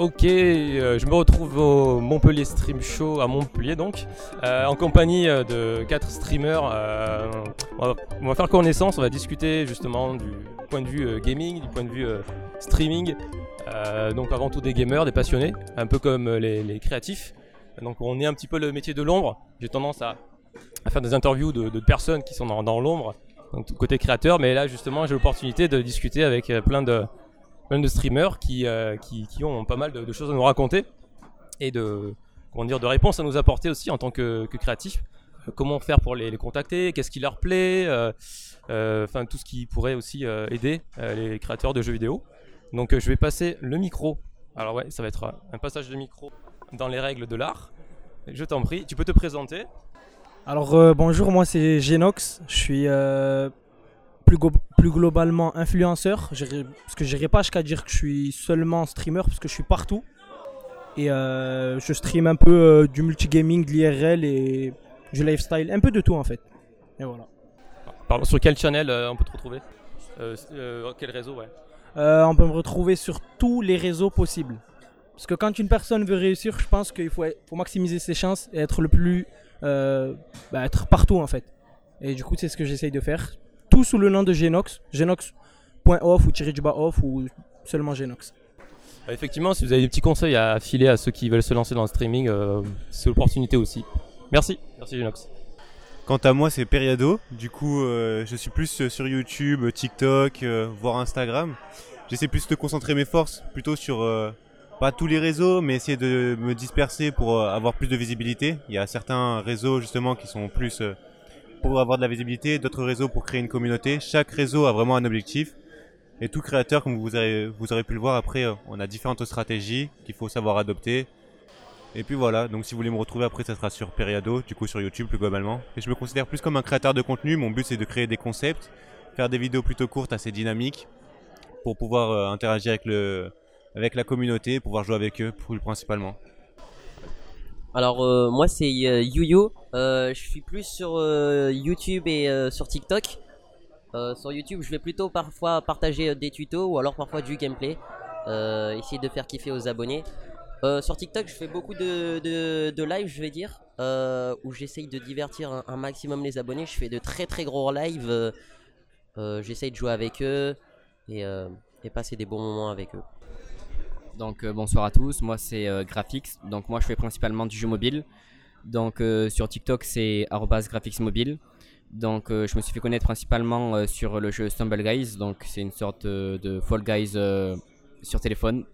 Ok, euh, je me retrouve au Montpellier Stream Show à Montpellier donc, euh, en compagnie euh, de quatre streamers. on, va, on faire connaissance, on va discuter justement du point de vue gaming, du point de vue streaming. Donc avant tout des gamers, des passionnés, un peu comme les, créatifs. Donc on est un petit peu le métier de l'ombre. J'ai tendance à, faire des interviews de, personnes qui sont dans, dans l'ombre, côté créateur. Mais là justement j'ai l'opportunité de discuter avec plein de plein de streamers qui, euh, qui, qui ont pas mal de, choses à nous raconter et de, comment dire, de réponses à nous apporter aussi en tant que, que créatifs. Euh, comment faire pour les, les contacter, qu'est-ce qui leur plaît, euh, enfin tout ce qui pourrait aussi aider les créateurs de jeux vidéo. Donc je vais passer le micro. Alors ouais, ça va être un passage de micro dans les règles de l'art. Je t'en prie, tu peux te présenter. Alors bonjour, moi c'est Genox. Je suis plus, go- plus globalement influenceur. Parce que j'irai pas jusqu'à dire que je suis seulement streamer parce que je suis partout. Et euh, je stream un peu euh, du multigaming, de l'IRL et du lifestyle, un peu de tout en fait. Et voilà. Pardon, sur quel channel euh, on peut te retrouver? Quel réseau, ouais. On peut me retrouver sur tous les réseaux possibles. Parce que quand une personne veut réussir, je pense qu'il faut, faut maximiser ses chances et être le plus. bah, être partout en fait. Et du coup, c'est ce que j'essaye de faire. Tout sous le nom de Genox. Genox.off ou tiré du bas off ou seulement Genox. Bah, effectivement, si vous avez des petits conseils à filer à ceux qui veulent se lancer dans le streaming, euh, c'est l'opportunité aussi. Merci. Merci Genox. Quant à moi, c'est Periado. Du coup, euh, je suis plus euh, sur YouTube, TikTok, euh, voire Instagram. J'essaie plus de concentrer mes forces plutôt sur euh, pas tous les réseaux, mais essayer de me disperser pour euh, avoir plus de visibilité. Il y a certains réseaux justement qui sont plus euh, pour avoir de la visibilité, d'autres réseaux pour créer une communauté. Chaque réseau a vraiment un objectif. Et tout créateur, comme vous aurez pu le voir après, euh, on a différentes stratégies qu'il faut savoir adopter. Et puis voilà, donc si vous voulez me retrouver après, ça sera sur Periado, du coup sur YouTube plus globalement. Et je me considère plus comme un créateur de contenu. Mon but c'est de créer des concepts, faire des vidéos plutôt courtes, assez dynamiques, pour pouvoir euh, interagir avec, avec la communauté, pouvoir jouer avec eux plus principalement. Alors euh, moi c'est euh, YuYu, Euh, je suis plus sur euh, YouTube et sur TikTok. Sur YouTube je vais plutôt parfois partager des tutos ou alors parfois du gameplay. Essayer de faire kiffer aux abonnés. Sur TikTok je fais beaucoup de, de, live je vais dire. où j'essaye de divertir un, maximum les abonnés. Je fais de très très gros lives. j'essaye de jouer avec eux et, et passer des bons moments avec eux. Donc euh, bonsoir à tous, moi c'est euh, Graphics, donc moi je fais principalement du jeu mobile. Donc euh, sur TikTok c'est arobase graphics mobile. Donc je me suis fait connaître principalement sur le jeu Stumble Guys, donc c'est une sorte de Fall Guys sur téléphone.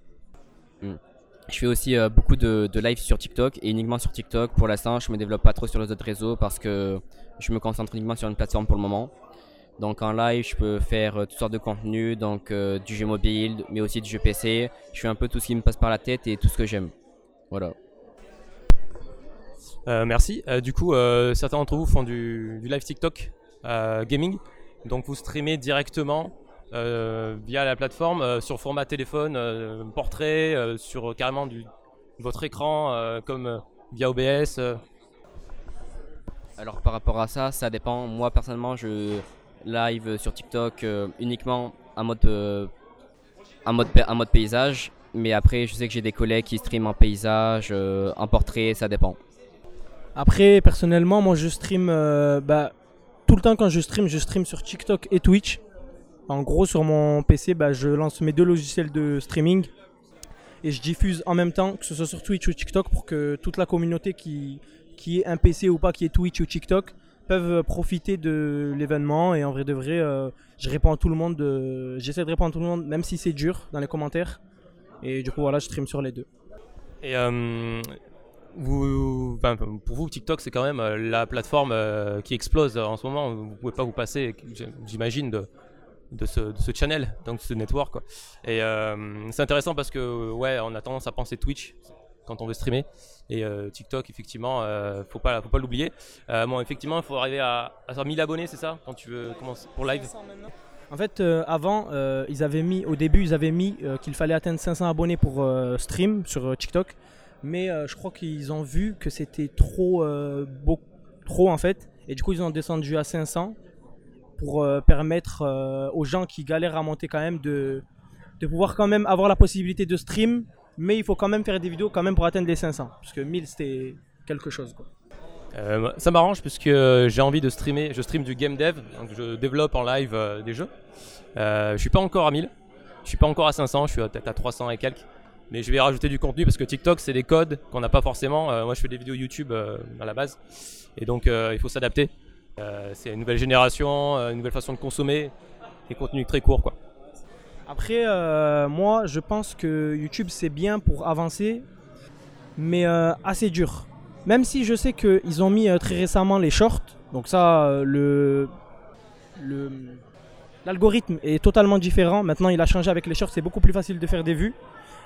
Hmm. Je fais aussi beaucoup de, de live sur TikTok et uniquement sur TikTok. Pour l'instant je me développe pas trop sur les autres réseaux parce que je me concentre uniquement sur une plateforme pour le moment. Donc en live, je peux faire euh, toutes sortes de contenus, donc euh, du jeu mobile, mais aussi du jeu PC. Je fais un peu tout ce qui me passe par la tête et tout ce que j'aime. Voilà. Euh, merci. Du coup, certains d'entre vous font du, du live TikTok gaming. Donc vous streamez directement via la plateforme sur format téléphone, portrait, sur carrément du, votre écran comme via OBS. Alors par rapport à ça, ça dépend. Moi personnellement, je live sur TikTok euh, uniquement en mode, euh, en, mode, paysage. Mais après, je sais que j'ai des collègues qui streament en paysage, euh, en portrait, ça dépend. Après, personnellement, moi je stream bah, tout le temps quand je stream, je stream sur TikTok et Twitch. En gros, sur mon PC, bah, je lance mes deux logiciels de streaming et je diffuse en même temps, que ce soit sur Twitch ou TikTok, pour que toute la communauté qui, qui est un PC ou pas, qui est Twitch ou TikTok, peuvent profiter de l'événement. Et en vrai de vrai, euh, je réponds à tout le monde. euh, J'essaie de répondre à tout le monde, même si c'est dur dans les commentaires. Et du coup, voilà, je stream sur les deux. Et euh, vous, enfin, pour vous, TikTok, c'est quand même euh, la plateforme euh, qui explose en ce moment. Vous pouvez pas vous passer, j'imagine, de, de, ce, channel, donc ce network. Quoi. Et euh, c'est intéressant parce que, ouais, on a tendance à penser Twitch quand on veut streamer. Et euh, TikTok, effectivement, euh, faut pas, faut pas l'oublier. Euh, bon, effectivement, il faut arriver à, à faire 1000 abonnés, c'est ça Quand tu veux commencer pour live? En fait, euh, avant, euh, ils avaient mis, au début, ils avaient mis euh, qu'il fallait atteindre 500 abonnés pour euh, stream sur TikTok. Mais euh, je crois qu'ils ont vu que c'était trop, euh, beau- trop en fait. Et du coup, ils ont descendu à 500 pour euh, permettre euh, aux gens qui galèrent à monter quand même de, de pouvoir quand même avoir la possibilité de stream Mais il faut quand même faire des vidéos quand même pour atteindre les 500. Parce que 1000 c'était quelque chose. Quoi. Euh, ça m'arrange puisque euh, j'ai envie de streamer. Je stream du game dev, donc je développe en live euh, des jeux. Euh, je suis pas encore à 1000, je suis pas encore à 500, je suis peut-être à 300 et quelques. Mais je vais rajouter du contenu parce que TikTok c'est des codes qu'on n'a pas forcément. Moi je fais des vidéos YouTube à la base et donc il faut s'adapter. C'est une nouvelle génération, une nouvelle façon de consommer, des contenus très courts quoi. Après, euh, moi, je pense que YouTube, c'est bien pour avancer, mais euh, assez dur. Même si je sais qu'ils ont mis euh, très récemment les shorts, donc ça, le, l'algorithme est totalement différent. Maintenant, il a changé avec les shorts, c'est beaucoup plus facile de faire des vues.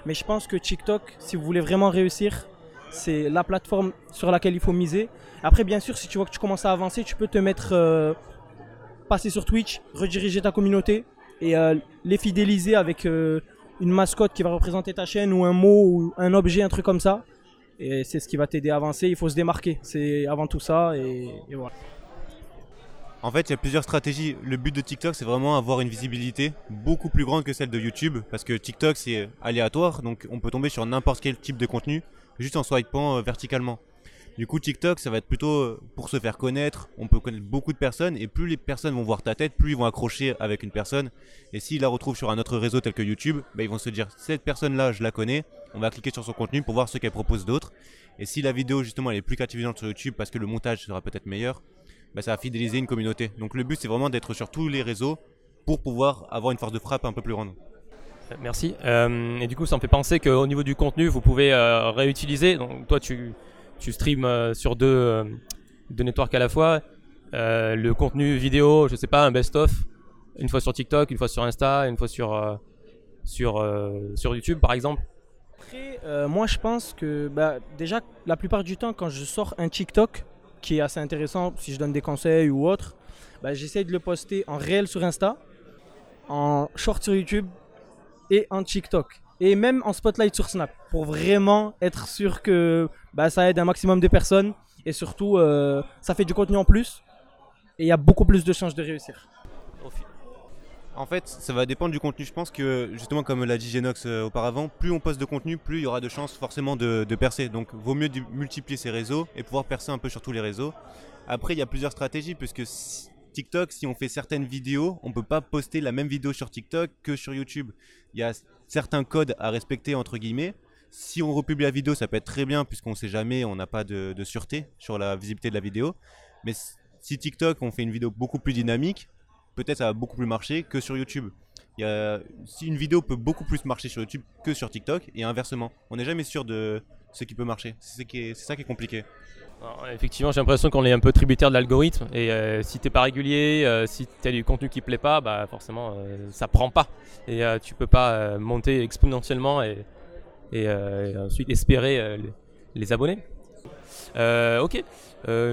Mais je pense que TikTok, si vous voulez vraiment réussir, c'est la plateforme sur laquelle il faut miser. Après, bien sûr, si tu vois que tu commences à avancer, tu peux te mettre, passer sur Twitch, rediriger ta communauté et euh, les fidéliser avec euh, une mascotte qui va représenter ta chaîne ou un mot ou un objet, un truc comme ça. Et c'est ce qui va t'aider à avancer. Il faut se démarquer. C'est avant tout ça. Et, voilà. En fait, il y a plusieurs stratégies. Le but de TikTok, c'est vraiment avoir une visibilité beaucoup plus grande que celle de YouTube. Parce que TikTok, c'est aléatoire. Donc, on peut tomber sur n'importe quel type de contenu juste en swipant euh, verticalement. Du coup, TikTok, ça va être plutôt euh, pour se faire connaître. On peut connaître beaucoup de personnes. Et plus les personnes vont voir ta tête, plus ils vont accrocher avec une personne. Et s'ils la retrouvent sur un autre réseau tel que YouTube, bah, ils vont se dire cette personne-là, je la connais. On va cliquer sur son contenu pour voir ce qu'elle propose d'autre. Et si la vidéo, justement, elle est plus captivante sur YouTube parce que le montage sera peut-être meilleur, bah, ça va fidéliser une communauté. Donc le but, c'est vraiment d'être sur tous les réseaux pour pouvoir avoir une force de frappe un peu plus grande. Merci. Euh, et du coup, ça me fait penser qu'au niveau du contenu, vous pouvez euh, réutiliser. Donc, toi, tu, tu streams euh, sur deux, euh, deux networks à la fois. Euh, le contenu vidéo, je sais pas, un best-of, une fois sur TikTok, une fois sur Insta, une fois sur, sur, sur YouTube, par exemple. Après, moi, je pense que bah, déjà, la plupart du temps, quand je sors un TikTok qui est assez intéressant, si je donne des conseils ou autre, bah, j'essaie de le poster en réel sur Insta, en short sur YouTube et en TikTok. Et même en spotlight sur Snap, pour vraiment être sûr que bah, ça aide un maximum de personnes et surtout, euh, ça fait du contenu en plus et il y a beaucoup plus de chances de réussir. En fait, ça va dépendre du contenu. Je pense que, justement, comme l'a dit Genox euh, auparavant, plus on poste de contenu, plus il y aura de chances forcément de, percer. Donc, vaut mieux multiplier ses réseaux et pouvoir percer un peu sur tous les réseaux. Après, il y a plusieurs stratégies, puisque si- TikTok, si on fait certaines vidéos, on peut pas poster la même vidéo sur TikTok que sur YouTube. Il y a certains codes à respecter, entre guillemets. Si on republie la vidéo, ça peut être très bien, puisqu'on sait jamais, on n'a pas de, sûreté sur la visibilité de la vidéo. Mais si TikTok, on fait une vidéo beaucoup plus dynamique, peut-être ça va beaucoup plus marcher que sur YouTube. Si une vidéo peut beaucoup plus marcher sur YouTube que sur TikTok, et inversement, on n'est jamais sûr de ce qui peut marcher. C'est ça qui est compliqué. Effectivement, j'ai l'impression qu'on est un peu tributaire de l'algorithme. Et euh, si t'es pas régulier, euh, si t'as du contenu qui plaît pas, bah forcément, euh, ça prend pas. Et euh, tu peux pas euh, monter exponentiellement et, euh, ensuite espérer les, abonnés. Ok.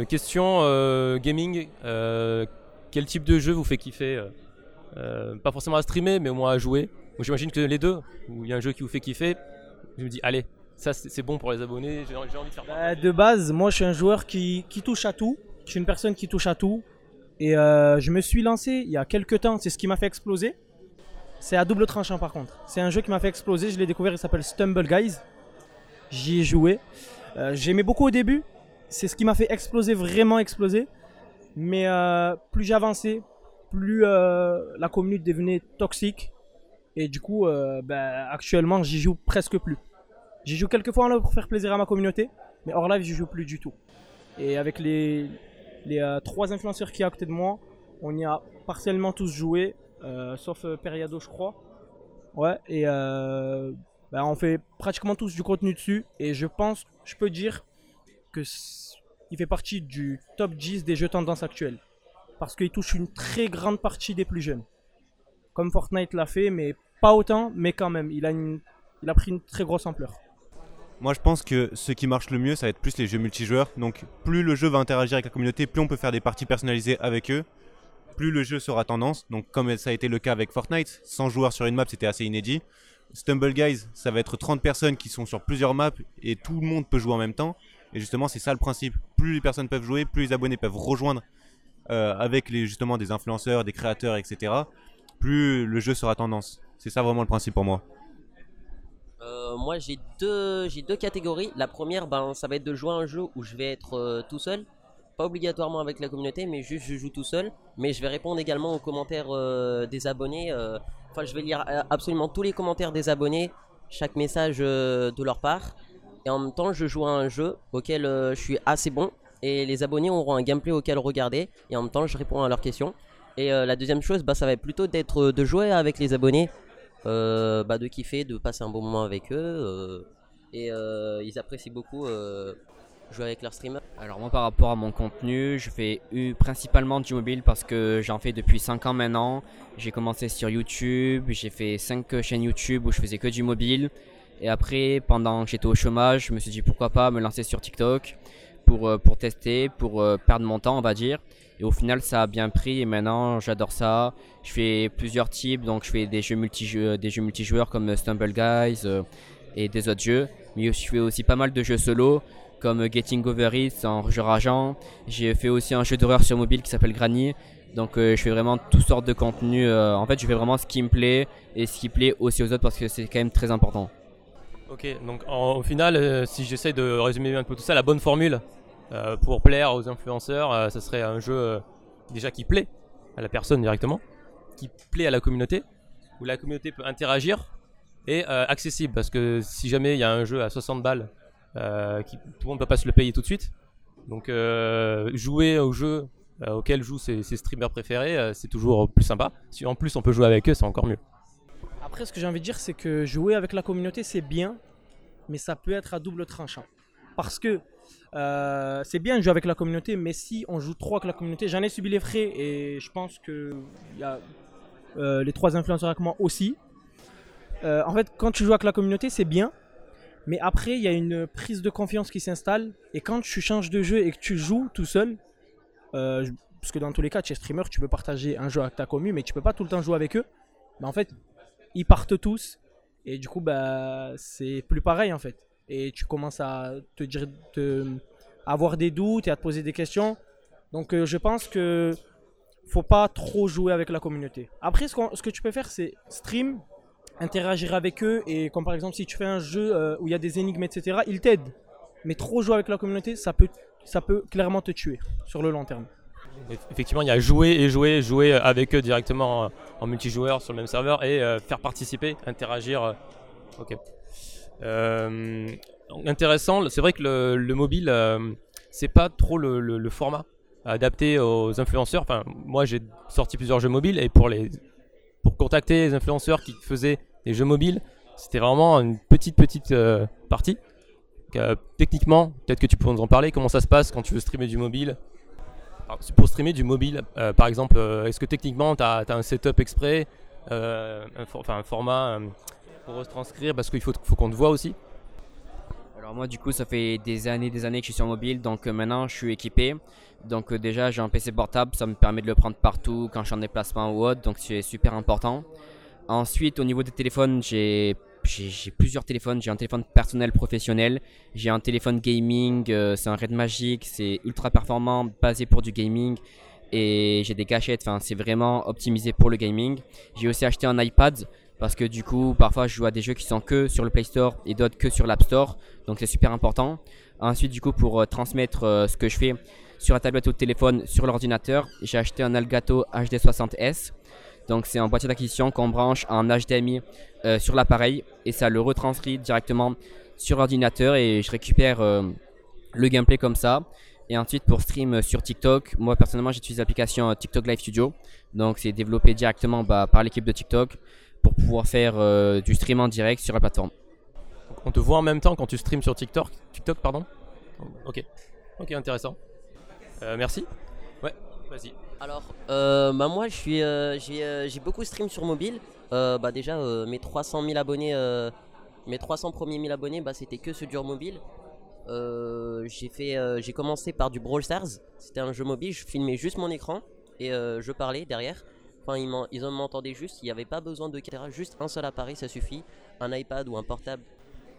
Question gaming. Quel type de jeu vous fait kiffer Pas forcément à streamer, mais au moins à jouer. J'imagine que les deux. Où il y a un jeu qui vous fait kiffer. Je me dis, allez, ça c'est bon pour les abonnés. J'ai envie de faire. Bah, de base, moi je suis un joueur qui, qui touche à tout. Je suis une personne qui touche à tout. Et euh, je me suis lancé il y a quelques temps, c'est ce qui m'a fait exploser. C'est à double tranchant par contre. C'est un jeu qui m'a fait exploser, je l'ai découvert, il s'appelle Stumble Guys. J'y ai joué. Euh, J'aimais beaucoup au début. C'est ce qui m'a fait exploser, vraiment exploser. Mais euh, plus j'avançais, plus euh, la communauté devenait toxique. Et du coup, euh, bah, actuellement, j'y joue presque plus. J'y joue quelques fois en live pour faire plaisir à ma communauté, mais hors live, j'y joue plus du tout. Et avec les, les euh, trois influenceurs qui y à côté de moi, on y a partiellement tous joué, euh, sauf euh, Periado, je crois. Ouais, et bah, on fait pratiquement tous du contenu dessus. Et je pense, je peux dire que il fait partie du top 10 des jeux tendance actuels. Parce qu'il touche une très grande partie des plus jeunes. Comme Fortnite l'a fait, mais pas autant, mais quand même, il a, il a pris une très grosse ampleur. Moi, je pense que ce qui marche le mieux, ça va être plus les jeux multijoueurs. Donc, plus le jeu va interagir avec la communauté, plus on peut faire des parties personnalisées avec eux, plus le jeu sera tendance. Donc, comme ça a été le cas avec Fortnite, 100 joueurs sur une map, c'était assez inédit. Stumble Guys, ça va être 30 personnes qui sont sur plusieurs maps et tout le monde peut jouer en même temps. Et justement, c'est ça le principe. Plus les personnes peuvent jouer, plus les abonnés peuvent rejoindre euh, avec justement des influenceurs, des créateurs, etc. Plus le jeu sera tendance. C'est ça vraiment le principe pour moi. Euh, moi j'ai deux, j'ai deux catégories. La première, ben, ça va être de jouer un jeu où je vais être euh, tout seul. Pas obligatoirement avec la communauté, mais juste je joue tout seul. Mais je vais répondre également aux commentaires euh, des abonnés. Enfin, je vais lire absolument tous les commentaires des abonnés, chaque message de leur part. Et en même temps, je joue à un jeu auquel je suis assez bon. Et les abonnés auront un gameplay auquel regarder. Et en même temps, je réponds à leurs questions. Et la deuxième chose, bah, ça va être plutôt d'être, de jouer avec les abonnés bah, de kiffer, de passer un bon moment avec eux. euh, et euh, ils apprécient beaucoup euh, jouer avec leur streamer. Alors moi par rapport à mon contenu, je fais principalement du mobile parce que j'en fais depuis 5 ans maintenant. J'ai commencé sur YouTube, j'ai fait 5 chaînes YouTube où je faisais que du mobile. Et après, pendant que j'étais au chômage, je me suis dit pourquoi pas me lancer sur TikTok pour, euh, tester, pour euh, perdre mon temps on va dire. Et au final ça a bien pris et maintenant j'adore ça. Je fais plusieurs types, donc je fais des jeux, multijeux, des jeux multijoueurs comme Stumble Guys euh, et des autres jeux. Mais je fais aussi pas mal de jeux solo comme Getting Over It en jeu rageant. J'ai fait aussi un jeu d'horreur sur mobile qui s'appelle Granny. Donc euh, je fais vraiment toutes sortes de contenus. euh, en fait, je fais vraiment ce qui me plaît et ce qui plaît aussi aux autres parce que c'est quand même très important. Ok, donc au final, euh, si j'essaie de résumer un peu tout ça, la bonne formule euh, pour plaire aux influenceurs, euh, ça serait un jeu euh, déjà qui plaît à la personne directement, qui plaît à la communauté, où la communauté peut interagir et euh, accessible. Parce que si jamais il y a un jeu à 60 balles, euh, tout le monde ne peut pas se le payer tout de suite. Donc euh, jouer au jeu euh, auquel jouent ses, ses streamers préférés, euh, c'est toujours plus sympa. Si en plus on peut jouer avec eux, c'est encore mieux. Après, ce que j'ai envie de dire, c'est que jouer avec la communauté, c'est bien, mais ça peut être à double tranchant. Parce que euh, c'est bien de jouer avec la communauté, mais si on joue trop avec la communauté, j'en ai subi les frais et je pense que euh, les trois influenceurs avec moi aussi. Euh, en fait, quand tu joues avec la communauté, c'est bien, mais après, il y a une prise de confiance qui s'installe. Et quand tu changes de jeu et que tu joues tout seul, parce que dans tous les cas, tu es streamer, tu peux partager un jeu avec ta commu, mais tu peux pas tout le temps jouer avec eux. Mais en fait, ils partent tous et du coup bah c'est plus pareil en fait et tu commences à te dire avoir des doutes et à te poser des questions donc euh, je pense que faut pas trop jouer avec la communauté après ce, que tu peux faire c'est stream interagir avec eux et comme par exemple si tu fais un jeu euh, où il y a des énigmes etc ils t'aident mais trop jouer avec la communauté ça peut ça peut clairement te tuer sur le long terme Eff- Effectivement, il y a jouer et jouer, jouer avec eux directement euh, en multijoueur sur le même serveur et euh, faire participer, interagir. euh, Ok. Euh, intéressant, c'est vrai que le, le mobile, euh, c'est pas trop le, format adapté aux influenceurs. Enfin, moi j'ai sorti plusieurs jeux mobiles et pour les pour contacter les influenceurs qui faisaient des jeux mobiles, c'était vraiment une petite petite euh, partie. Techniquement, peut-être que tu peux nous en parler. Comment ça se passe quand tu veux streamer du mobile? Pour streamer du mobile, par exemple, est-ce que techniquement tu as, un setup exprès, un, un format pour retranscrire parce qu'il faut, qu'on te voit aussi Alors moi du coup ça fait des années des années que je suis sur mobile donc euh, maintenant je suis équipé. Donc euh, déjà j'ai un PC portable, ça me permet de le prendre partout quand je suis en déplacement ou autre donc c'est super important. Ensuite au niveau des téléphones j'ai plusieurs téléphones, j'ai un téléphone personnel professionnel, j'ai un téléphone gaming, euh, c'est un Red Magic, c'est ultra performant, basé pour du gaming et j'ai des gâchettes, enfin c'est vraiment optimisé pour le gaming. J'ai aussi acheté un iPad parce que du coup parfois je joue à des jeux qui sont que sur le Play Store et d'autres que sur l'App Store, donc c'est super important. Ensuite du coup pour euh, transmettre euh, ce que je fais sur la tablette ou le téléphone sur l'ordinateur, j'ai acheté un Elgato HD60S. Donc c'est un boîtier d'acquisition qu'on branche en HDMI euh, sur l'appareil et ça le retranscrit directement sur l'ordinateur et je récupère le gameplay comme ça. Et ensuite pour stream sur TikTok, moi personnellement j'utilise l'application TikTok Live Studio. Donc c'est développé directement bah, par l'équipe de TikTok pour pouvoir faire euh, du stream en direct sur la plateforme. On te voit en même temps quand tu streams sur TikTok, TikTok pardon? Ok, ok, intéressant. Euh, merci. Ouais, vas-y. Alors, euh, bah moi, je suis, euh, j'ai, euh, j'ai beaucoup stream sur mobile. Euh, bah déjà, euh, mes 300 000 abonnés, euh, mes 300 premiers 1000 abonnés, bah c'était que sur dur mobile. Euh, j'ai fait, euh, j'ai commencé par du Brawl Stars. C'était un jeu mobile. Je filmais juste mon écran et euh, je parlais derrière. Enfin, ils, m'en- ils en m'entendaient juste. Il n'y avait pas besoin de caméra. Juste un seul appareil, ça suffit. Un iPad ou un portable.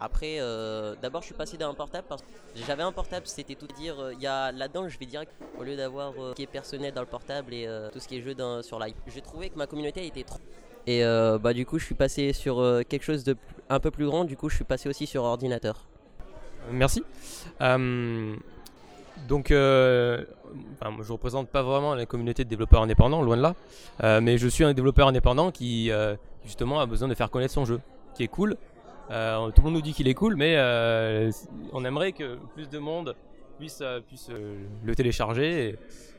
Après, euh, d'abord, je suis passé d'un portable parce que j'avais un portable, c'était tout dire. euh, Il y a là-dedans, je vais direct au lieu d'avoir euh, ce qui est personnel dans le portable et tout ce qui est jeu sur l'iPad. J'ai trouvé que ma communauté était trop Et bah du coup je suis passé sur quelque chose de un peu plus grand, du coup je suis passé aussi sur ordinateur. Merci. Donc, euh, je représente pas vraiment la communauté de développeurs indépendants, loin de là. Euh, mais je suis un développeur indépendant qui, euh, justement, a besoin de faire connaître son jeu, qui est cool. Tout le monde nous dit qu'il est cool, mais on aimerait que plus de monde puisse, le télécharger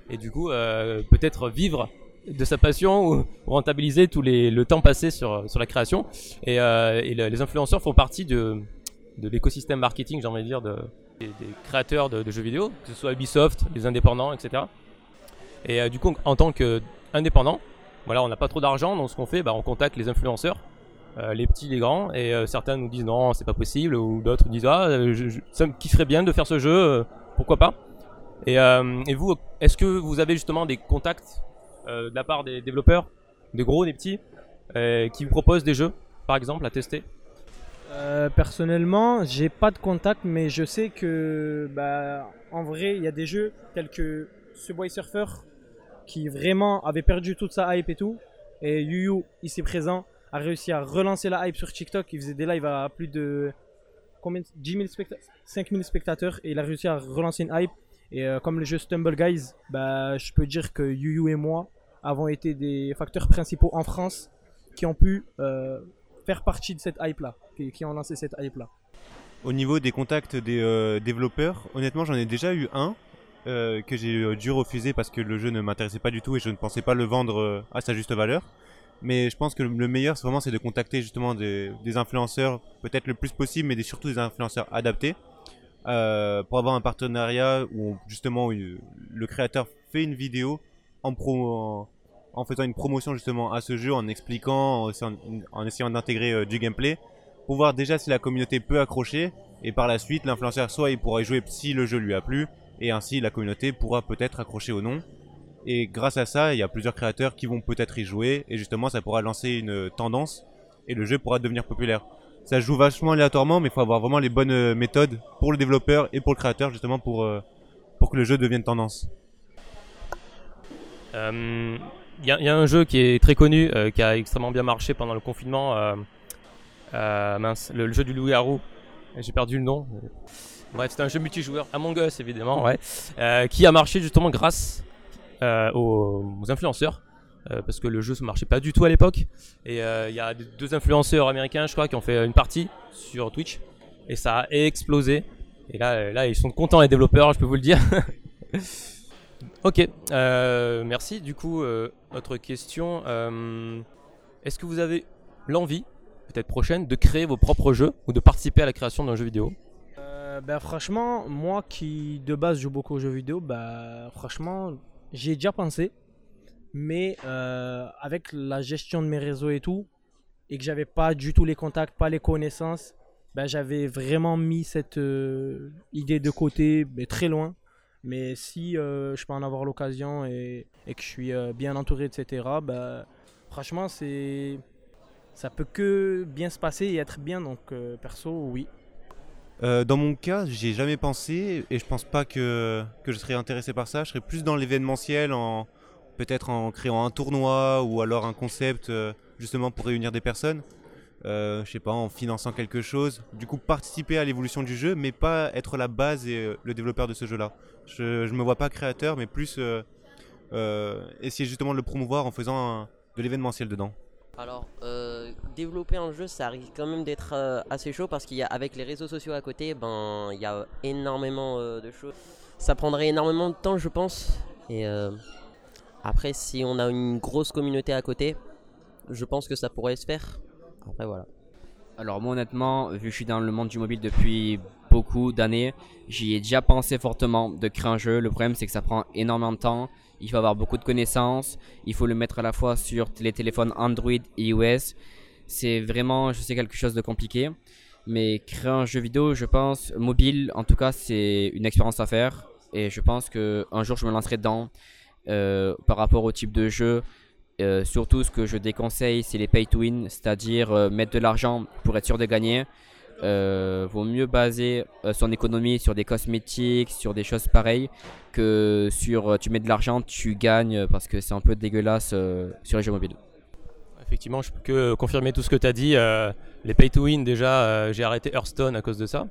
et, du coup, peut-être vivre de sa passion ou rentabiliser tout le temps passé sur, la création. Et, et le- les influenceurs font partie de, l'écosystème marketing, j'ai envie de dire, des, créateurs de, jeux vidéo, que ce soit Ubisoft, les indépendants, etc. Et euh, du coup, en tant qu'indépendant, voilà, on n'a pas trop d'argent, donc ce qu'on fait, bah, on contacte les influenceurs, euh, les petits, les grands, et euh, certains nous disent non, c'est pas possible, ou d'autres disent ah, je, je- bien de faire ce jeu, pourquoi pas. Et, vous, est-ce que vous avez justement des contacts de la part des développeurs, des gros, des petits, qui vous proposent des jeux, par exemple, à tester? Euh, personnellement, j'ai pas de contact, mais je sais que, bah, en vrai, il y a des jeux tels que Subway Surfer qui vraiment avait perdu toute sa hype et tout. Et Yu ici présent, a réussi à relancer la hype sur TikTok. Il faisait des lives à plus de combien 10 000 spectateurs, 5 000 spectateurs, et il a réussi à relancer une hype. Et euh, comme le jeu Stumble Guys, bah, je peux dire que Yu et moi avons été des facteurs principaux en France qui ont pu euh, faire partie de cette hype-là, qui, ont lancé cette hype-là. Au niveau des contacts des euh, développeurs, honnêtement, j'en ai déjà eu un euh, que j'ai euh, dû refuser parce que le jeu ne m'intéressait pas du tout et je ne pensais pas le vendre à sa juste valeur. Mais je pense que le meilleur, c'est vraiment, c'est de contacter justement des, influenceurs, peut-être le plus possible, mais des, surtout des influenceurs adaptés, pour avoir un partenariat où justement le créateur fait une vidéo en, faisant une promotion justement à ce jeu, en expliquant, en, essayant- d'intégrer du gameplay, pour voir déjà si la communauté peut accrocher, et par la suite, l'influenceur soit il pourra y jouer si le jeu lui a plu, et ainsi la communauté pourra peut-être accrocher ou non. Et grâce à ça, il y a plusieurs créateurs qui vont peut-être y jouer, et justement ça pourra lancer une tendance, et le jeu pourra devenir populaire. Ça joue vachement aléatoirement, mais il faut avoir vraiment les bonnes euh, méthodes pour le développeur et pour le créateur, justement pour, euh, pour que le jeu devienne tendance. Il Euh, y, a- y a un jeu qui est très connu, qui a extrêmement bien marché pendant le confinement. Euh, mince, le, jeu du loup-garou. J'ai perdu le nom. Bref, c'est un jeu multijoueur, Among Us évidemment, ouais, euh, qui a marché justement grâce euh, aux, influenceurs. parce que le jeu ne marchait pas du tout à l'époque. Et il y a deux influenceurs américains, je crois, qui ont fait une partie sur Twitch. Et ça a explosé. Et là, là ils sont contents les développeurs, je peux vous le dire. Ok, merci. Du coup, autre question. Est-ce que vous avez l'envie, peut-être prochaine, de créer vos propres jeux ou de participer à la création d'un jeu vidéo Euh, bah, franchement, moi qui de base joue beaucoup aux jeux vidéo, bah, franchement, j'y ai déjà pensé. Mais euh, avec la gestion de mes réseaux et tout, et que j'avais pas du tout les contacts, pas les connaissances, bah, j'avais vraiment mis cette euh, idée de côté, mais très loin. Mais si je peux en avoir l'occasion et, que je suis bien entouré, etc., bah, franchement, c'est ça peut que bien se passer et être bien. Donc, euh, perso, oui. Euh, dans mon cas, j'y ai jamais pensé et je pense pas que, que je serais intéressé par ça. Je serais plus dans l'événementiel, en peut-être en créant un tournoi ou alors un concept euh, justement pour réunir des personnes. Euh, je sais pas, en finançant quelque chose. Du coup, participer à l'évolution du jeu, mais pas être la base et le développeur de ce jeu-là. Je, je me vois pas créateur, mais plus essayer justement de le promouvoir en faisant de l'événementiel dedans. Alors, euh, développer un jeu, ça risque quand même d'être euh, assez chaud parce qu'il y a avec les réseaux sociaux à côté, ben il y a énormément euh, de choses. Ça prendrait énormément de temps, je pense. Et après, si on a une grosse communauté à côté, je pense que ça pourrait se faire. Après, voilà. Alors moi honnêtement, vu que je suis dans le monde du mobile depuis beaucoup d'années, j'y ai déjà pensé fortement de créer un jeu. Le problème c'est que ça prend énormément de temps. Il faut avoir beaucoup de connaissances. Il faut le mettre à la fois sur les téléphones Android et iOS. C'est vraiment, je sais, quelque chose de compliqué. Mais créer un jeu vidéo, je pense, mobile, en tout cas, c'est une expérience à faire. Et je pense que un jour je me lancerai dedans. Euh, par rapport au type de jeu, euh, surtout, ce que je déconseille, c'est les pay to win, c'est-à-dire euh, mettre de l'argent pour être sûr de gagner. Euh, vaut mieux baser euh, son économie sur des cosmétiques, sur des choses pareilles, que sur euh, tu mets de l'argent, tu gagnes, parce que c'est un peu dégueulasse sur les jeux mobiles. effectivement, je peux que confirmer tout ce que tu as dit. Les pay to win, déjà, j'ai arrêté Hearthstone à cause de ça.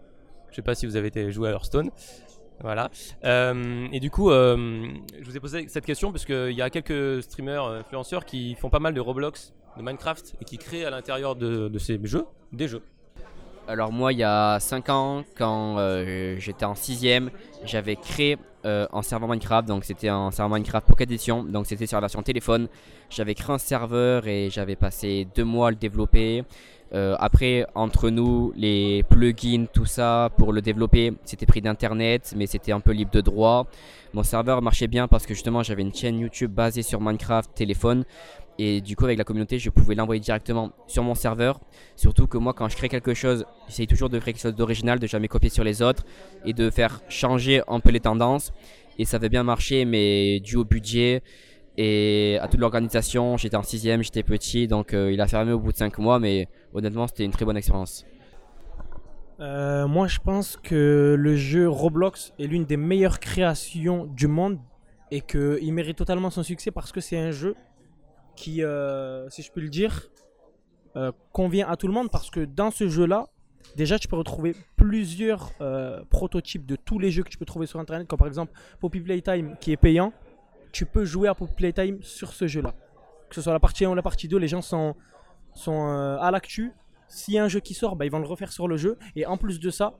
Je sais pas si vous avez été joué à Hearthstone. Voilà. Et du coup, je vous ai posé cette question parce qu'il y a quelques streamers, influenceurs qui font pas mal de Roblox, de Minecraft et qui créent à l'intérieur de ces jeux des jeux. Alors moi, il y a 5 ans, quand j'étais en 6ème, j'avais créé euh, en serveur Minecraft. Donc c'était un serveur Minecraft Pocket Edition. Donc c'était sur la version téléphone. J'avais créé un serveur et j'avais passé deux mois à le développer. Euh, après, entre nous, les plugins, tout ça, pour le développer, c'était pris d'internet, mais c'était un peu libre de droit. Mon serveur marchait bien parce que justement, j'avais une chaîne YouTube basée sur Minecraft téléphone. Et du coup, avec la communauté, je pouvais l'envoyer directement sur mon serveur. Surtout que moi, quand je crée quelque chose, j'essaye toujours de créer quelque chose d'original, de jamais copier sur les autres et de faire changer un peu les tendances. Et ça avait bien marché, mais dû au budget et à toute l'organisation, j'étais en sixième, j'étais petit, donc euh, il a fermé au bout de 5 mois, mais honnêtement, c'était une très bonne expérience. Euh, moi, je pense que le jeu Roblox est l'une des meilleures créations du monde et qu'il mérite totalement son succès parce que c'est un jeu qui, euh, si je puis le dire, euh, convient à tout le monde parce que dans ce jeu-là, déjà tu peux retrouver plusieurs euh, prototypes de tous les jeux que tu peux trouver sur internet, comme par exemple Poppy Playtime qui est payant. Tu peux jouer à Poppy Playtime sur ce jeu-là. Que ce soit la partie 1 ou la partie 2, les gens sont, sont à l'actu. S'il y a un jeu qui sort, bah, ils vont le refaire sur le jeu. Et en plus de ça,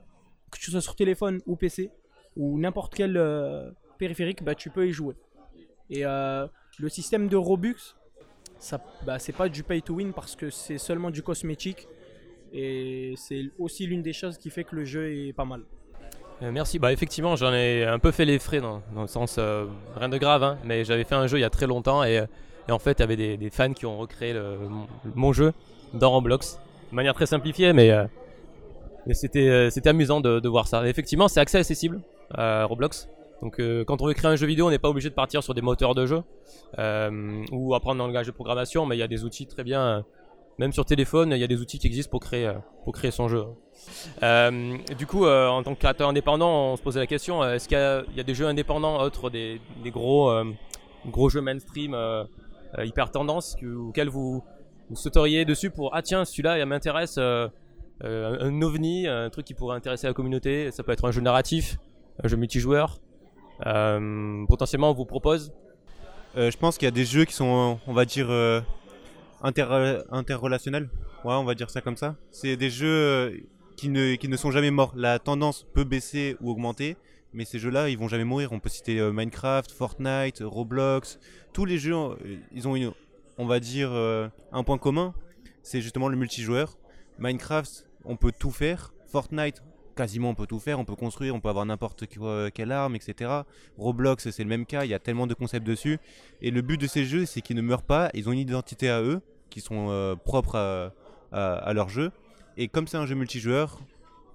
que tu sois sur téléphone ou PC ou n'importe quel périphérique, bah, tu peux y jouer. Et le système de Robux, ça, bah, c'est pas du pay to win parce que c'est seulement du cosmétique. Et c'est aussi l'une des choses qui fait que le jeu est pas mal. Euh, merci. Bah effectivement, j'en ai un peu fait les frais dans, le sens euh, rien de grave, hein, mais j'avais fait un jeu il y a très longtemps et, et en fait il y avait des, fans qui ont recréé mon jeu dans Roblox de manière très simplifiée, mais, euh, mais c'était c'était amusant de, voir ça. effectivement, c'est accès accessible Roblox. Donc euh, quand on veut créer un jeu vidéo, on n'est pas obligé de partir sur des moteurs de jeu euh, ou apprendre un langage de programmation, mais il y a des outils très bien. Euh, même sur téléphone, il y a des outils qui existent pour créer, son jeu. du coup, en tant que créateur indépendant, on se posait la question est-ce qu'il y, a des jeux indépendants autres des, gros, gros jeux mainstream hyper tendance auxquels vous, sauteriez dessus pour ah tiens celui-là il m'intéresse un, un ovni, un truc qui pourrait intéresser la communauté. Ça peut être un jeu narratif, un jeu multijoueur, potentiellement on vous propose euh, Je pense qu'il y a des jeux qui sont, on va dire, euh, interrelationnels. Ouais, on va dire ça comme ça. C'est des jeux qui ne, qui ne sont jamais morts. La tendance peut baisser ou augmenter, mais ces jeux-là, ils vont jamais mourir. On peut citer Minecraft, Fortnite, Roblox. Tous les jeux, ils ont une, on va dire, un point commun. C'est justement le multijoueur. Minecraft, on peut tout faire. Fortnite, quasiment on peut tout faire, on peut construire, on peut avoir n'importe quelle arme, etc. Roblox c'est le même cas, il y a tellement de concepts dessus. Et le but de ces jeux c'est qu'ils ne meurent pas, ils ont une identité à eux, qui sont euh, propres à, leur jeu. Et comme c'est un jeu multijoueur,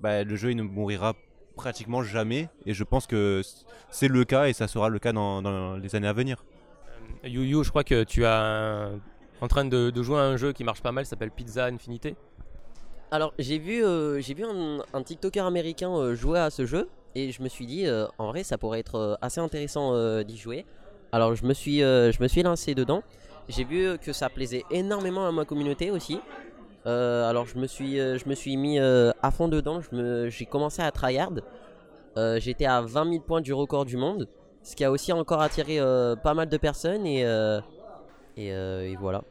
bah, le jeu il ne mourira pratiquement jamais. Et je pense que c'est le cas et ça sera le cas dans, les années à venir. Euh, you, je crois que tu as en train de, de, jouer à un jeu qui marche pas mal, s'appelle Pizza Infinité. Alors j'ai vu, euh, vu un, TikToker américain euh, jouer à ce jeu et je me suis dit euh, en vrai ça pourrait être assez intéressant d'y jouer. Alors je me suis, je lancé dedans. J'ai vu que ça plaisait énormément à ma communauté aussi. alors je me suis, je me suis mis à fond dedans. J'ai commencé à tryhard. J'étais à 20 000 points du record du monde, ce qui a aussi encore attiré pas mal de personnes et, et voilà.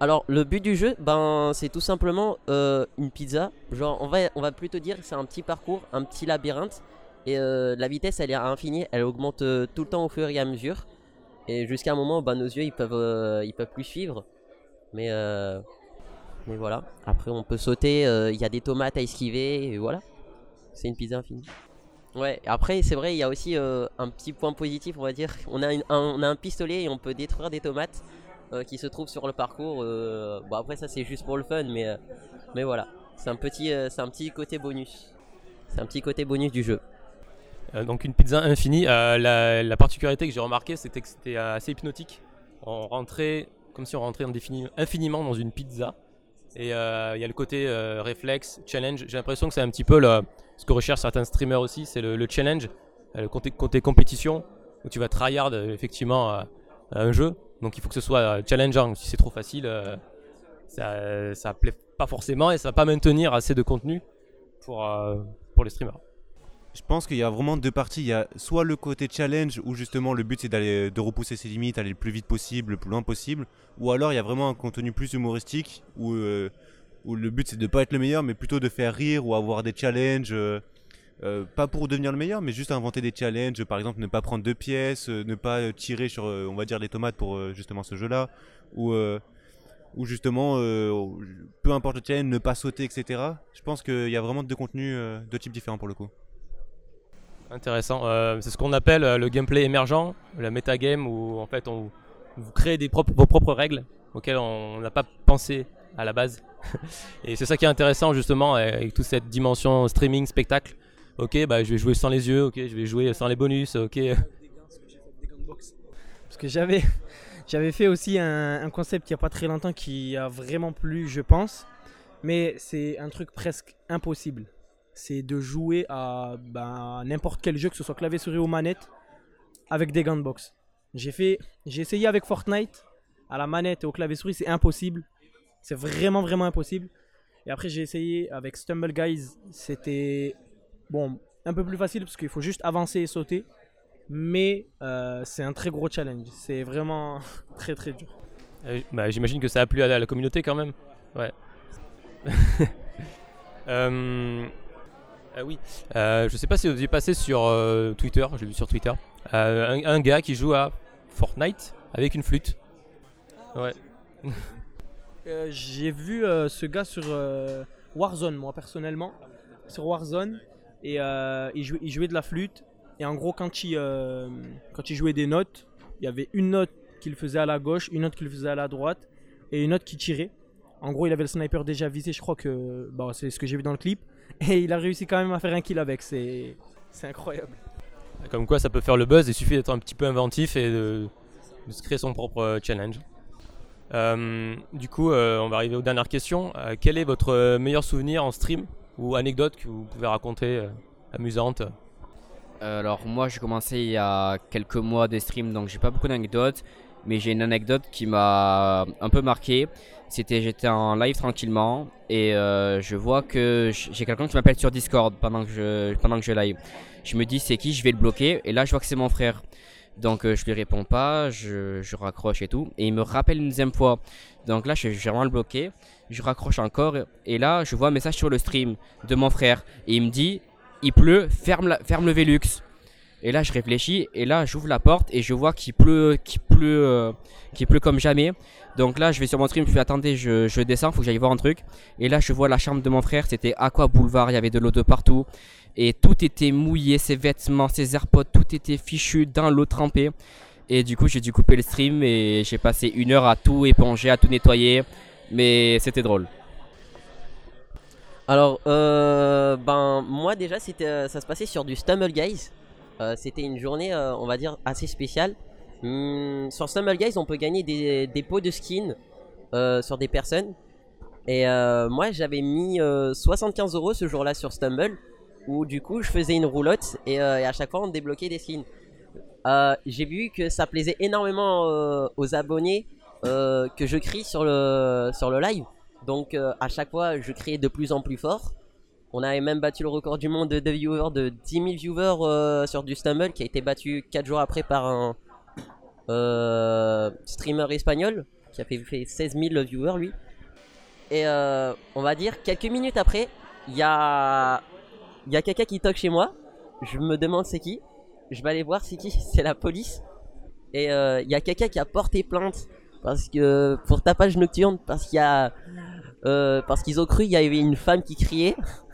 Alors le but du jeu, ben c'est tout simplement euh, une pizza. Genre on va on va plutôt dire c'est un petit parcours, un petit labyrinthe. Et euh, la vitesse elle est à infini, elle augmente euh, tout le temps au fur et à mesure. Et jusqu'à un moment, ben, nos yeux ils peuvent ils peuvent plus suivre. Mais mais voilà. Après on peut sauter, il y a des tomates à esquiver voilà. C'est une pizza infinie. Ouais, après c'est vrai, il y a aussi un petit point positif, on va dire. On a, on a un pistolet et on peut détruire des tomates. Euh, qui se trouve sur le parcours. Euh, bon après ça c'est juste pour le fun, mais euh, mais voilà, c'est un petit c'est un petit côté bonus. C'est un petit côté bonus du jeu. donc une pizza infinie. La, particularité que j'ai remarqué, c'était que c'était assez hypnotique. On rentrait comme si on rentrait infiniment dans une pizza. Et il y a le côté réflexe, challenge. J'ai l'impression que c'est un petit peu ce que recherchent certains streamers aussi, c'est le, challenge, le côté compétition, où tu vas tryhard effectivement un jeu. Donc il faut que ce soit challengeant. Si c'est trop facile, euh, ça, ça plaît pas forcément et ça va pas maintenir assez de contenu pour, euh, pour les streamers. Je pense qu'il y a vraiment deux parties. Il y a soit le côté challenge où justement le but c'est d'aller de repousser ses limites, aller le plus vite possible, le plus loin possible, ou alors il y a vraiment un contenu plus humoristique où, euh, où le but c'est de pas être le meilleur, mais plutôt de faire rire ou avoir des challenges. euh, euh, pas pour devenir le meilleur, mais juste inventer des challenges. Par exemple, ne pas prendre deux pièces, euh, ne pas euh, tirer sur, on va dire, les tomates pour justement ce jeu-là, ou ou justement, peu importe le challenge, ne pas sauter, etc. Je pense qu'il y a vraiment deux contenus, deux types différents pour le coup. Intéressant. C'est ce qu'on appelle le gameplay émergent, la metagame, où en fait on, vous créez des propres, vos propres règles auxquelles on n'a pas pensé à la base. Et c'est ça qui est intéressant justement avec toute cette dimension streaming, spectacle. Ok, bah je vais jouer sans les yeux, ok, je vais jouer sans les bonus, ok. Parce que j'avais, j'avais fait aussi un, un concept il n'y a pas très longtemps qui a vraiment plu, je pense. Mais c'est un truc presque impossible. C'est de jouer à ben, n'importe quel jeu, que ce soit clavier souris ou manette, avec des gants de boxe. J'ai fait, j'ai essayé avec Fortnite, à la manette et au clavier souris, c'est impossible. C'est vraiment vraiment impossible. Et après j'ai essayé avec Stumble Guys, c'était bon un peu plus facile parce qu'il faut juste avancer et sauter. Mais euh, c'est un très gros challenge. C'est vraiment très très dur. Euh, bah, J'imagine que ça a plu à la, à la communauté quand même. Ouais. Euh, ah oui. Euh, je sais pas si vous avez passé sur Twitter, j'ai vu sur Twitter, un, un gars qui joue à Fortnite avec une flûte. Ouais. J'ai vu ce gars sur Warzone, moi personnellement. Sur Warzone. Et euh, il, jouait, il jouait de la flûte. Et en gros, quand il, euh, quand il jouait des notes, il y avait une note qu'il faisait à la gauche, une note qu'il faisait à la droite, et une note qui tirait. En gros, il avait le sniper déjà visé, je crois que c'est ce que j'ai vu dans le clip. Et il a réussi quand même à faire un kill avec. C'est incroyable. Comme quoi ça peut faire le buzz, il suffit d'être un petit peu inventif et de, se créer son propre euh, challenge. Du coup, on va arriver aux dernières questions. Quel est votre meilleur souvenir en stream? Ou anecdote que vous pouvez raconter euh, amusante Euh, Alors moi j'ai commencé il y a quelques mois des streams donc j'ai pas beaucoup d'anecdotes mais j'ai une anecdote qui m'a un peu marqué. C'était j'étais en live tranquillement et euh, je vois que j'ai quelqu'un qui m'appelle sur Discord pendant que je pendant que je live. Je me dis c'est qui, je vais le bloquer et là je vois que c'est mon frère. Donc euh, je lui réponds pas, je, raccroche et tout et il me rappelle une deuxième fois. Donc là je vais vraiment le bloquer, je raccroche encore et là je vois un message sur le stream de mon frère et il me dit il pleut, ferme, la- ferme le Velux. Et là, je réfléchis, et là, j'ouvre la porte, et je vois qu'il pleut, qu'il pleut, euh, qu'il pleut comme jamais. Donc là, je vais sur mon stream, je fais attendez, je, je descends, faut que j'aille voir un truc. Et là, je vois la chambre de mon frère, c'était Aqua Boulevard, il y avait de l'eau de partout. Et tout était mouillé, ses vêtements, ses AirPods, tout était fichu dans l'eau trempée. Et du coup, j'ai dû couper le stream, et j'ai passé une heure à tout éponger, à tout nettoyer. Mais c'était drôle. Alors, euh, ben, moi déjà, c'était, euh, ça se passait sur du Stumble Guys. Euh, c'était une journée, euh, on va dire, assez spéciale. Hum, sur Stumble Guys, on peut gagner des, pots de skin euh, sur des personnes. Et moi, j'avais mis euh, 75 euros ce jour-là sur Stumble, où du coup, je faisais une roulotte et, à chaque fois, on débloquait des skins. J'ai vu que ça plaisait énormément aux abonnés que je crie sur le, sur le live. Donc à chaque fois, je criais de plus en plus fort. On avait même battu le record du monde de, viewers de 10 000 viewers euh, sur du Stumble qui a été battu 4 jours après par un euh, streamer espagnol qui a fait, fait 16 000 viewers lui. Et euh, on va dire quelques minutes après, il y a, y quelqu'un qui toque chez moi. Je me demande c'est qui. Je vais aller voir c'est qui. C'est la police. Et il y a quelqu'un qui a porté plainte parce que pour tapage nocturne parce qu'il y a parce qu'ils ont cru qu'il y avait une femme qui criait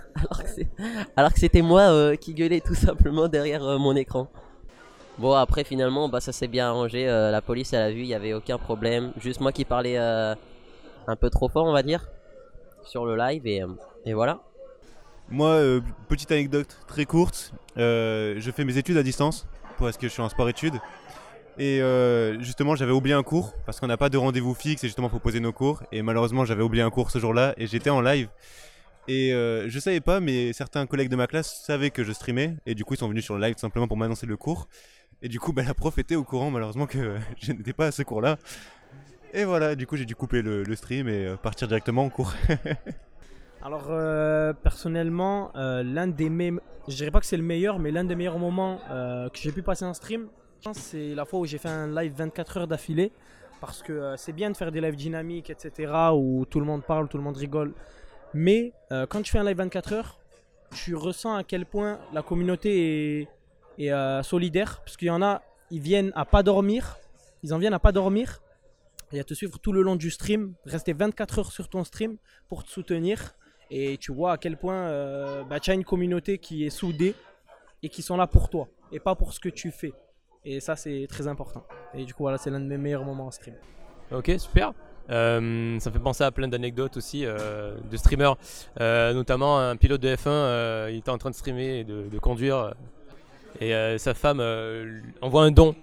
alors que c'était moi euh, qui gueulais tout simplement derrière euh, mon écran. Bon après finalement bah ça s'est bien arrangé, euh, la police elle a vu, il y avait aucun problème, juste moi qui parlais euh, un peu trop fort on va dire sur le live et, euh, et voilà. Moi, euh, petite anecdote très courte, euh, je fais mes études à distance parce que je suis en sport-études. Et euh, justement, j'avais oublié un cours parce qu'on n'a pas de rendez-vous fixe et justement, faut poser nos cours. Et malheureusement, j'avais oublié un cours ce jour-là et j'étais en live. Et euh, je savais pas, mais certains collègues de ma classe savaient que je streamais et du coup, ils sont venus sur le live simplement pour m'annoncer le cours. Et du coup, bah, la prof était au courant malheureusement que je n'étais pas à ce cours-là. Et voilà, du coup j'ai dû couper le, stream et euh, partir directement en cours. Alors euh, personnellement, euh, l'un des me- je dirais pas que c'est le meilleur, mais l'un des meilleurs moments que j'ai pu passer en stream, c'est la fois où j'ai fait un live 24 heures d'affilée. Parce que c'est bien de faire des lives dynamiques, etc., où tout le monde parle, tout le monde rigole. Mais euh, quand tu fais un live 24 heures, tu ressens à quel point la communauté est, euh, solidaire. Parce qu'il y en a, ils viennent à pas dormir. Ils en viennent à pas dormir et à te suivre tout le long du stream, rester 24 heures sur ton stream pour te soutenir. Et tu vois à quel point euh, bah, tu as une communauté qui est soudée et qui sont là pour toi et pas pour ce que tu fais. Et ça, c'est très important. Et du coup, voilà, c'est l'un de mes meilleurs moments en stream. Ok, super. Euh, ça fait penser à plein d'anecdotes aussi euh, de streamers, Euh, notamment un pilote de F1, euh, il était en train de streamer et de, conduire, et sa femme envoie un don,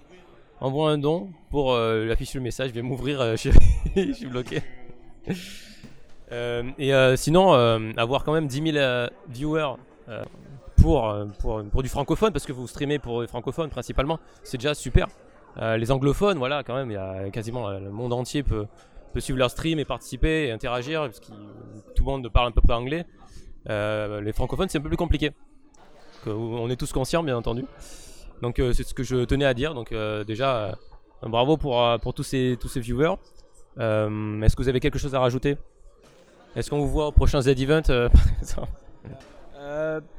envoie un don pour afficher le message, vais m'ouvrir, je, je suis bloqué. Et sinon, avoir quand même 10 000 euh, viewers pour, pour, du francophone, parce que vous streamez pour les francophones principalement, c'est déjà super. Les anglophones, voilà, quand même, il y a quasiment le monde entier peut, peut suivre leur stream et participer et interagir, parce que tout le monde parle à peu près anglais. Euh, les francophones, c'est un peu plus compliqué. On est tous conscients, bien entendu. Donc, euh, c'est ce que je tenais à dire. Donc, euh, déjà, bravo pour, pour tous, ces, tous ces viewers. Est-ce que vous avez quelque chose à rajouter? Est-ce qu'on vous voit au prochain Z-Event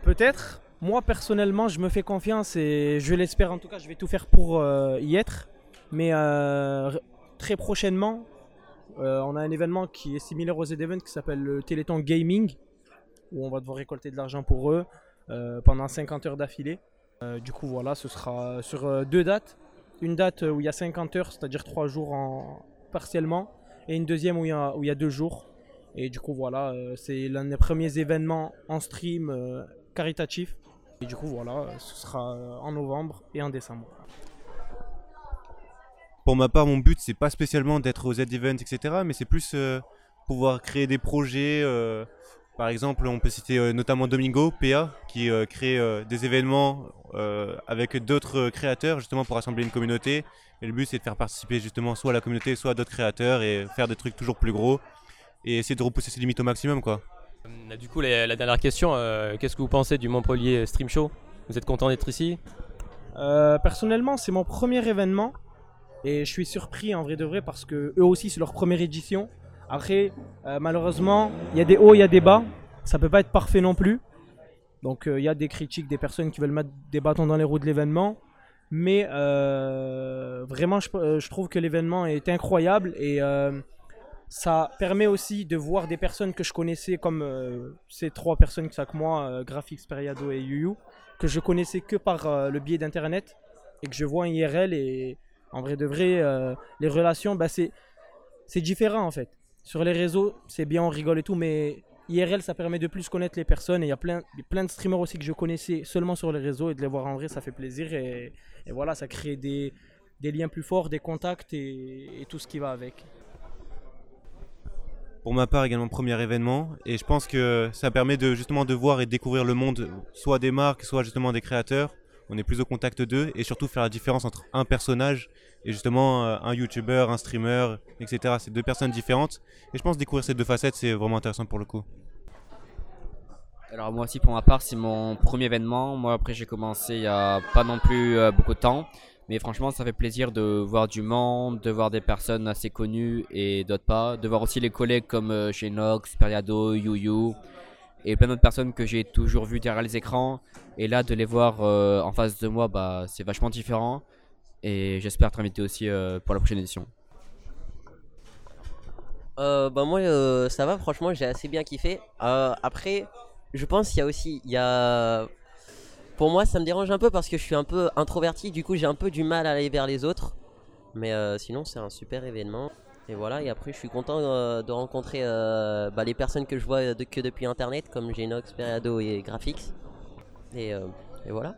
Peut-être. Moi, personnellement, je me fais confiance et je l'espère en tout cas, je vais tout faire pour y être. Mais très prochainement, on a un événement qui est similaire aux Z-Event qui s'appelle le Téléthon Gaming, où on va devoir récolter de l'argent pour eux euh, pendant 50 heures d'affilée. Euh, du coup, voilà, ce sera sur euh, deux dates. Une date où il y a 50 heures, c'est-à-dire 3 jours en... partiellement, et une deuxième où il y a, où il y a 2 jours. Et du coup, voilà, euh, c'est l'un des premiers événements en stream euh, caritatif. Et du coup, voilà, euh, ce sera euh, en novembre et en décembre. Pour ma part, mon but, c'est pas spécialement d'être aux Z-Events, etc., mais c'est plus euh, pouvoir créer des projets. euh, par exemple, on peut citer euh, notamment Domingo, PA, qui euh, crée euh, des événements euh, avec d'autres créateurs, justement pour rassembler une communauté. Et le but, c'est de faire participer justement soit la communauté, soit d'autres créateurs et faire des trucs toujours plus gros et essayer de repousser ses limites au maximum, quoi. Du coup, la, la dernière question, euh, qu'est-ce que vous pensez du Montpellier Stream Show? Vous êtes content d'être ici? Euh, personnellement, c'est mon premier événement. Et je suis surpris en vrai de vrai parce que eux aussi, c'est leur première édition. Après, euh, malheureusement, il y a des hauts, il y a des bas. Ça peut pas être parfait non plus. Donc, euh, il y a des critiques, des personnes qui veulent mettre des bâtons dans les roues de l'événement. Mais euh, vraiment, je, je trouve que l'événement est incroyable et ça permet aussi de voir des personnes que je connaissais comme ces trois personnes qui sont avec moi, Graphics, Periado et Yuyu, que je connaissais que par le biais d'internet et que je vois en IRL et en vrai de vrai, euh, les relations, bah, c'est différent en fait. Sur les réseaux, c'est bien, on rigole et tout, mais IRL, ça permet de plus connaître les personnes. Et il y a plein, plein de streamers aussi que je connaissais seulement sur les réseaux et de les voir en vrai, ça fait plaisir. Et, voilà, ça crée des, des liens plus forts, des contacts et, et tout ce qui va avec. Pour ma part, également premier événement, et je pense que ça permet de justement de voir et de découvrir le monde, soit des marques, soit justement des créateurs. On est plus au contact d'eux, et surtout faire la différence entre un personnage et justement euh, un YouTuber, un streamer, etc. C'est deux personnes différentes, et je pense découvrir ces deux facettes, c'est vraiment intéressant pour le coup. Alors moi aussi pour ma part c'est mon premier événement. Moi après j'ai commencé il y a pas non plus euh, beaucoup de temps. Mais franchement ça fait plaisir de voir du monde, de voir des personnes assez connues et d'autres pas. De voir aussi les collègues comme euh, chez Nox, Periado, Yuyu et plein d'autres personnes que j'ai toujours vues derrière les écrans. Et là de les voir euh, en face de moi bah, c'est vachement différent. Et j'espère être invité aussi euh, pour la prochaine édition. Euh, bah moi euh, ça va franchement j'ai assez bien kiffé après je pense qu'il y a aussi il y a pour moi ça me dérange un peu parce que je suis un peu introverti du coup j'ai un peu du mal à aller vers les autres mais sinon c'est un super événement et voilà et après je suis content euh, de rencontrer euh, bah, les personnes que je vois de- que depuis internet comme Genox, Periado et Graphics et, euh, voilà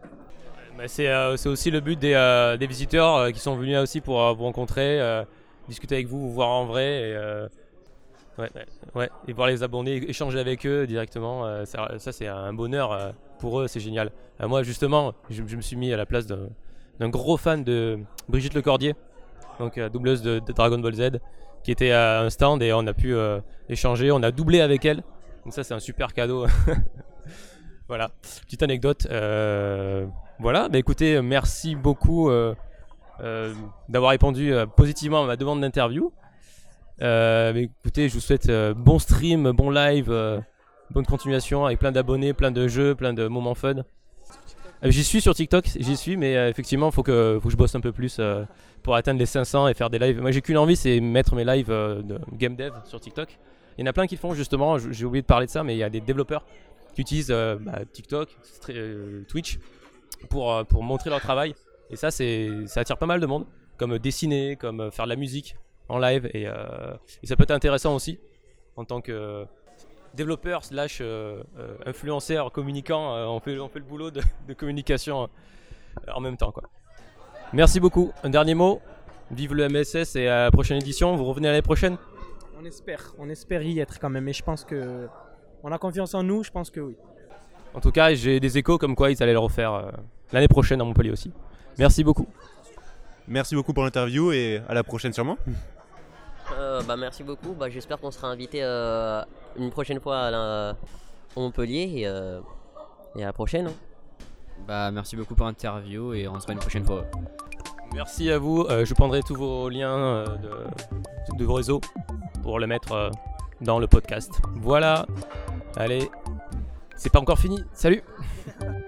Bah, c'est euh, aussi le but des, euh, des visiteurs euh, qui sont venus là aussi pour euh, vous rencontrer, euh, discuter avec vous, vous voir en vrai. Et, euh, voir les abonnés, échanger avec eux directement. euh, ça, c'est un bonheur euh, pour eux, c'est génial. Euh, moi, justement, je, je me suis mis à la place d'un gros fan de Brigitte Lecordier. Donc euh, doubleuse de, Dragon Ball Z, qui était à un stand et on a pu euh, échanger. On a doublé avec elle. Donc ça, c'est un super cadeau. voilà, petite anecdote. Euh, voilà, bah écoutez, merci beaucoup d'avoir répondu positivement à ma demande d'interview. Bah écoutez, je vous souhaite bon stream, bon live, bonne continuation avec plein d'abonnés, plein de jeux, plein de moments fun. Euh, J'y suis sur TikTok, j'y suis, mais euh, effectivement, faut que, faut que je bosse un peu plus euh, pour atteindre les 500 et faire des lives. Moi, j'ai qu'une envie, c'est mettre mes lives euh, de game dev sur TikTok. Il y en a plein qui le font justement. J'ai oublié de parler de ça, mais il y a des développeurs qui utilisent bah, TikTok, Twitch pour, pour montrer leur travail. Et ça, c'est, ça attire pas mal de monde, comme dessiner, comme faire de la musique en live. Et, et ça peut être intéressant aussi en tant que développeur slash euh, euh, influenceur, communicant. euh, on, fait, on fait le boulot de, de communication euh, en même temps. Quoi. Merci beaucoup. Un dernier mot. Vive le MSS et à la prochaine édition. Vous revenez l'année prochaine? On espère, on espère y être quand même. Et je pense que on a confiance en nous. Je pense que oui. En tout cas, j'ai des échos comme quoi ils allaient le refaire euh, l'année prochaine à Montpellier aussi. Merci beaucoup. Merci beaucoup pour l'interview et à la prochaine sûrement. Euh, bah, merci beaucoup. Bah, J'espère qu'on sera invité euh, une prochaine fois à, la- à Montpellier et, euh, et à la prochaine. hein. Bah, merci beaucoup pour l'interview et on se voit une prochaine fois. Merci à vous. Euh, je prendrai tous vos liens euh, de, de vos réseaux pour le mettre euh, dans le podcast. Voilà. Allez. C'est pas encore fini. Salut